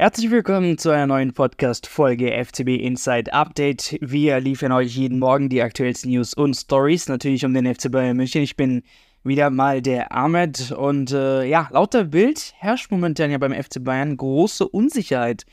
Herzlich willkommen zu einer neuen Podcast-Folge FCB Inside Update. Wir liefern euch jeden Morgen die aktuellsten News und Stories, natürlich um den FC Bayern München. Ich bin wieder mal der Ahmed und äh, ja, laut der Bild herrscht momentan ja beim FC Bayern große Unsicherheit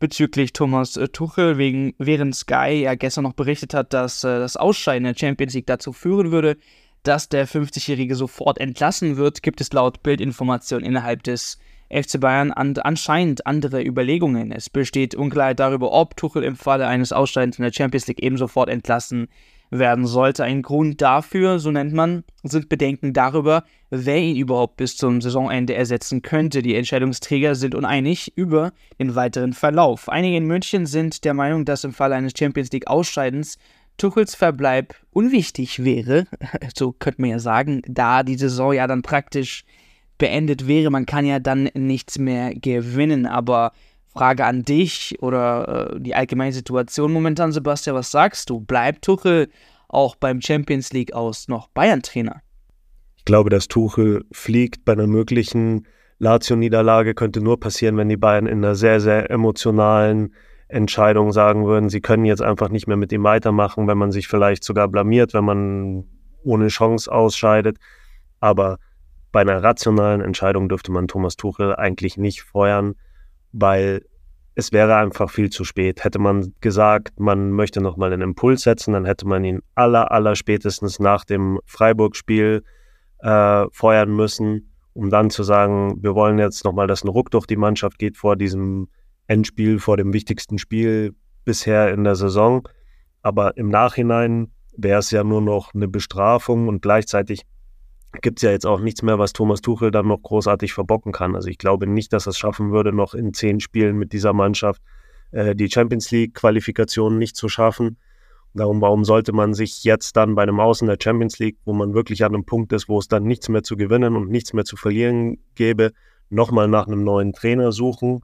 bezüglich Thomas äh, Tuchel, wegen, während Sky ja gestern noch berichtet hat, dass äh, das Ausscheiden der Champions League dazu führen würde, dass der 50-Jährige sofort entlassen wird, gibt es laut Bildinformation innerhalb des FC Bayern an, anscheinend andere Überlegungen. Es besteht Unklarheit darüber, ob Tuchel im Falle eines Ausscheidens in der Champions League eben sofort entlassen werden sollte. Ein Grund dafür, so nennt man, sind Bedenken darüber, wer ihn überhaupt bis zum Saisonende ersetzen könnte. Die Entscheidungsträger sind uneinig über den weiteren Verlauf. Einige in München sind der Meinung, dass im Falle eines Champions League Ausscheidens Tuchels Verbleib unwichtig wäre, so könnte man ja sagen, da die Saison ja dann praktisch beendet wäre. Man kann ja dann nichts mehr gewinnen. Aber Frage an dich oder äh, die allgemeine Situation momentan, Sebastian, was sagst du? Bleibt Tuchel auch beim Champions League aus noch Bayern-Trainer? Ich glaube, dass Tuchel fliegt bei einer möglichen Lazio-Niederlage könnte nur passieren, wenn die Bayern in einer sehr, sehr emotionalen Entscheidung sagen würden, sie können jetzt einfach nicht mehr mit ihm weitermachen, wenn man sich vielleicht sogar blamiert, wenn man ohne Chance ausscheidet. Aber bei einer rationalen Entscheidung dürfte man Thomas Tuchel eigentlich nicht feuern, weil es wäre einfach viel zu spät. Hätte man gesagt, man möchte nochmal einen Impuls setzen, dann hätte man ihn aller, aller spätestens nach dem Freiburg-Spiel äh, feuern müssen, um dann zu sagen, wir wollen jetzt nochmal, dass ein Ruck durch die Mannschaft geht vor diesem Endspiel, vor dem wichtigsten Spiel bisher in der Saison. Aber im Nachhinein wäre es ja nur noch eine Bestrafung und gleichzeitig gibt es ja jetzt auch nichts mehr, was Thomas Tuchel dann noch großartig verbocken kann. Also ich glaube nicht, dass er es schaffen würde, noch in zehn Spielen mit dieser Mannschaft äh, die Champions League-Qualifikation nicht zu schaffen. Darum, warum sollte man sich jetzt dann bei einem Außen der Champions League, wo man wirklich an einem Punkt ist, wo es dann nichts mehr zu gewinnen und nichts mehr zu verlieren gäbe, nochmal nach einem neuen Trainer suchen?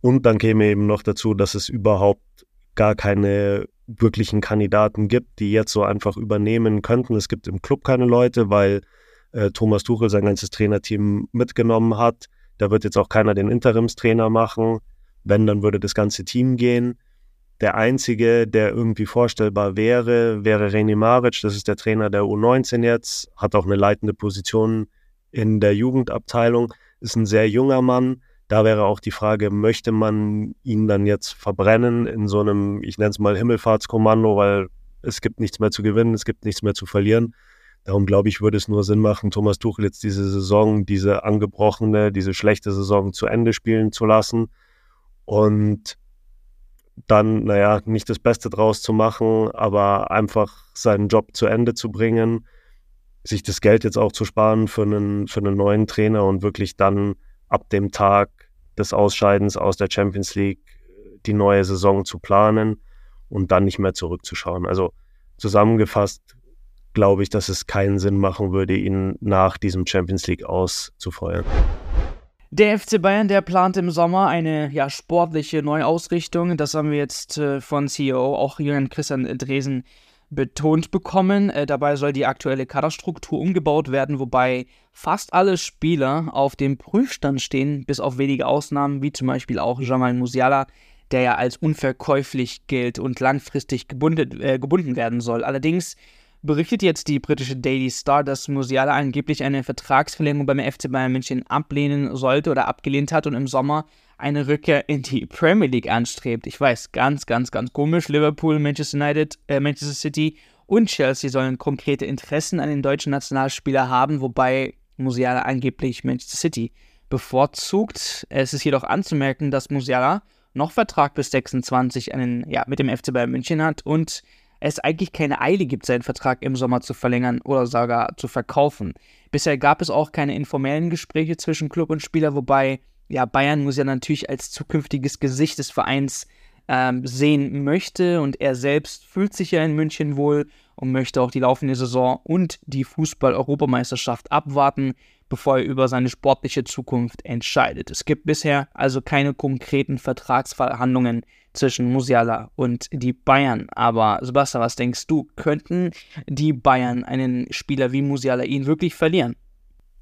Und dann käme eben noch dazu, dass es überhaupt gar keine wirklichen Kandidaten gibt, die jetzt so einfach übernehmen könnten. Es gibt im Club keine Leute, weil äh, Thomas Tuchel sein ganzes Trainerteam mitgenommen hat. Da wird jetzt auch keiner den Interimstrainer machen. Wenn, dann würde das ganze Team gehen. Der einzige, der irgendwie vorstellbar wäre, wäre René Maric. Das ist der Trainer der U19 jetzt, hat auch eine leitende Position in der Jugendabteilung, ist ein sehr junger Mann, da wäre auch die Frage, möchte man ihn dann jetzt verbrennen in so einem, ich nenne es mal Himmelfahrtskommando, weil es gibt nichts mehr zu gewinnen, es gibt nichts mehr zu verlieren. Darum glaube ich, würde es nur Sinn machen, Thomas Tuchel jetzt diese Saison, diese angebrochene, diese schlechte Saison zu Ende spielen zu lassen und dann, naja, nicht das Beste draus zu machen, aber einfach seinen Job zu Ende zu bringen, sich das Geld jetzt auch zu sparen für einen, für einen neuen Trainer und wirklich dann ab dem Tag des Ausscheidens aus der Champions League die neue Saison zu planen und dann nicht mehr zurückzuschauen. Also zusammengefasst glaube ich, dass es keinen Sinn machen würde, ihn nach diesem Champions League auszufeuern. Der FC Bayern, der plant im Sommer eine ja, sportliche Neuausrichtung. Das haben wir jetzt äh, von CEO auch Jürgen Christian Dresen betont bekommen. Äh, dabei soll die aktuelle Kaderstruktur umgebaut werden, wobei fast alle Spieler auf dem Prüfstand stehen, bis auf wenige Ausnahmen, wie zum Beispiel auch Jamal Musiala, der ja als unverkäuflich gilt und langfristig gebunden, äh, gebunden werden soll. Allerdings berichtet jetzt die britische Daily Star, dass Musiala angeblich eine Vertragsverlängerung beim FC Bayern München ablehnen sollte oder abgelehnt hat und im Sommer eine Rückkehr in die Premier League anstrebt. Ich weiß, ganz, ganz, ganz komisch. Liverpool, Manchester United, äh, Manchester City und Chelsea sollen konkrete Interessen an den deutschen Nationalspieler haben, wobei Musiala angeblich Manchester City bevorzugt. Es ist jedoch anzumerken, dass Musiala noch Vertrag bis 26 einen, ja, mit dem FC Bayern München hat und es eigentlich keine Eile gibt, seinen Vertrag im Sommer zu verlängern oder sogar zu verkaufen. Bisher gab es auch keine informellen Gespräche zwischen Club und Spieler, wobei ja, Bayern muss ja natürlich als zukünftiges Gesicht des Vereins ähm, sehen möchte und er selbst fühlt sich ja in München wohl und möchte auch die laufende Saison und die Fußball-Europameisterschaft abwarten, bevor er über seine sportliche Zukunft entscheidet. Es gibt bisher also keine konkreten Vertragsverhandlungen zwischen Musiala und die Bayern. Aber Sebastian, was denkst du? Könnten die Bayern einen Spieler wie Musiala ihn wirklich verlieren?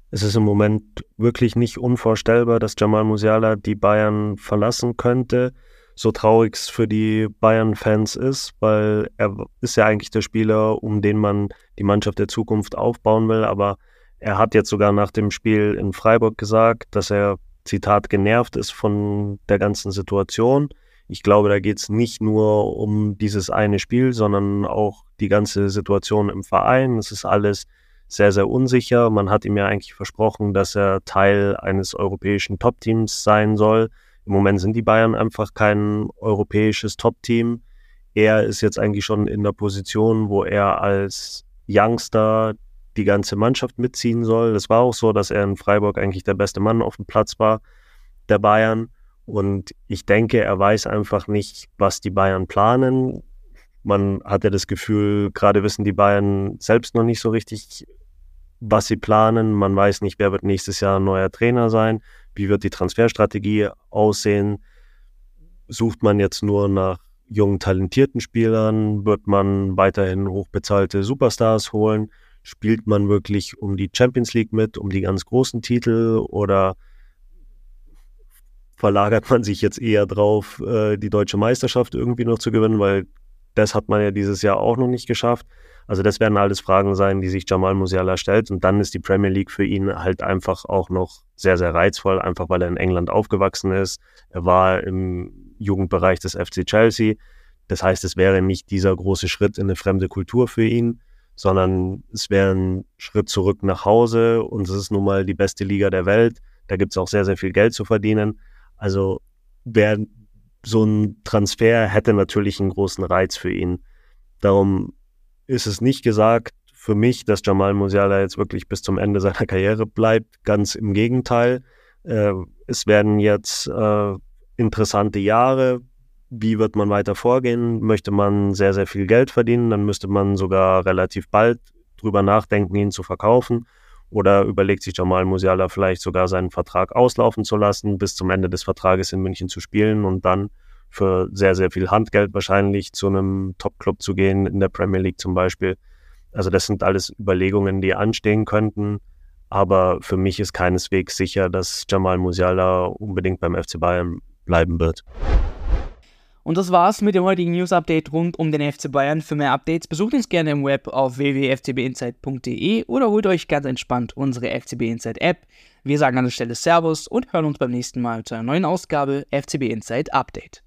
Es ist im Moment wirklich nicht unvorstellbar, dass Jamal Musiala die Bayern verlassen könnte. So traurig es für die Bayern-Fans ist, weil er ist ja eigentlich der Spieler, um den man die Mannschaft der Zukunft aufbauen will. Aber er hat jetzt sogar nach dem Spiel in Freiburg gesagt, dass er, Zitat, genervt ist von der ganzen Situation. Ich glaube, da geht es nicht nur um dieses eine Spiel, sondern auch die ganze Situation im Verein. Es ist alles sehr, sehr unsicher. Man hat ihm ja eigentlich versprochen, dass er Teil eines europäischen Top-Teams sein soll. Im Moment sind die Bayern einfach kein europäisches Top-Team. Er ist jetzt eigentlich schon in der Position, wo er als Youngster die ganze Mannschaft mitziehen soll. Es war auch so, dass er in Freiburg eigentlich der beste Mann auf dem Platz war, der Bayern. Und ich denke, er weiß einfach nicht, was die Bayern planen. Man hat ja das Gefühl, gerade wissen die Bayern selbst noch nicht so richtig, was sie planen. Man weiß nicht, wer wird nächstes Jahr neuer Trainer sein, wie wird die Transferstrategie aussehen. Sucht man jetzt nur nach jungen, talentierten Spielern? Wird man weiterhin hochbezahlte Superstars holen? Spielt man wirklich um die Champions League mit, um die ganz großen Titel oder verlagert man sich jetzt eher drauf, äh, die deutsche Meisterschaft irgendwie noch zu gewinnen, weil das hat man ja dieses Jahr auch noch nicht geschafft. Also das werden alles Fragen sein, die sich Jamal Musiala stellt. Und dann ist die Premier League für ihn halt einfach auch noch sehr, sehr reizvoll, einfach weil er in England aufgewachsen ist. Er war im Jugendbereich des FC Chelsea. Das heißt, es wäre nicht dieser große Schritt in eine fremde Kultur für ihn, sondern es wäre ein Schritt zurück nach Hause. Und es ist nun mal die beste Liga der Welt. Da gibt es auch sehr, sehr viel Geld zu verdienen. Also wer so ein Transfer hätte natürlich einen großen Reiz für ihn. Darum ist es nicht gesagt für mich, dass Jamal Musiala jetzt wirklich bis zum Ende seiner Karriere bleibt. Ganz im Gegenteil. Äh, es werden jetzt äh, interessante Jahre. Wie wird man weiter vorgehen? Möchte man sehr, sehr viel Geld verdienen? Dann müsste man sogar relativ bald drüber nachdenken, ihn zu verkaufen. Oder überlegt sich Jamal Musiala vielleicht sogar seinen Vertrag auslaufen zu lassen, bis zum Ende des Vertrages in München zu spielen und dann für sehr, sehr viel Handgeld wahrscheinlich zu einem Top-Club zu gehen, in der Premier League zum Beispiel. Also das sind alles Überlegungen, die anstehen könnten. Aber für mich ist keineswegs sicher, dass Jamal Musiala unbedingt beim FC Bayern bleiben wird. Und das war's mit dem heutigen News-Update rund um den FC Bayern. Für mehr Updates besucht uns gerne im Web auf www.fcbinsight.de oder holt euch ganz entspannt unsere FCB Insight App. Wir sagen an der Stelle Servus und hören uns beim nächsten Mal zu einer neuen Ausgabe FCB Insight Update.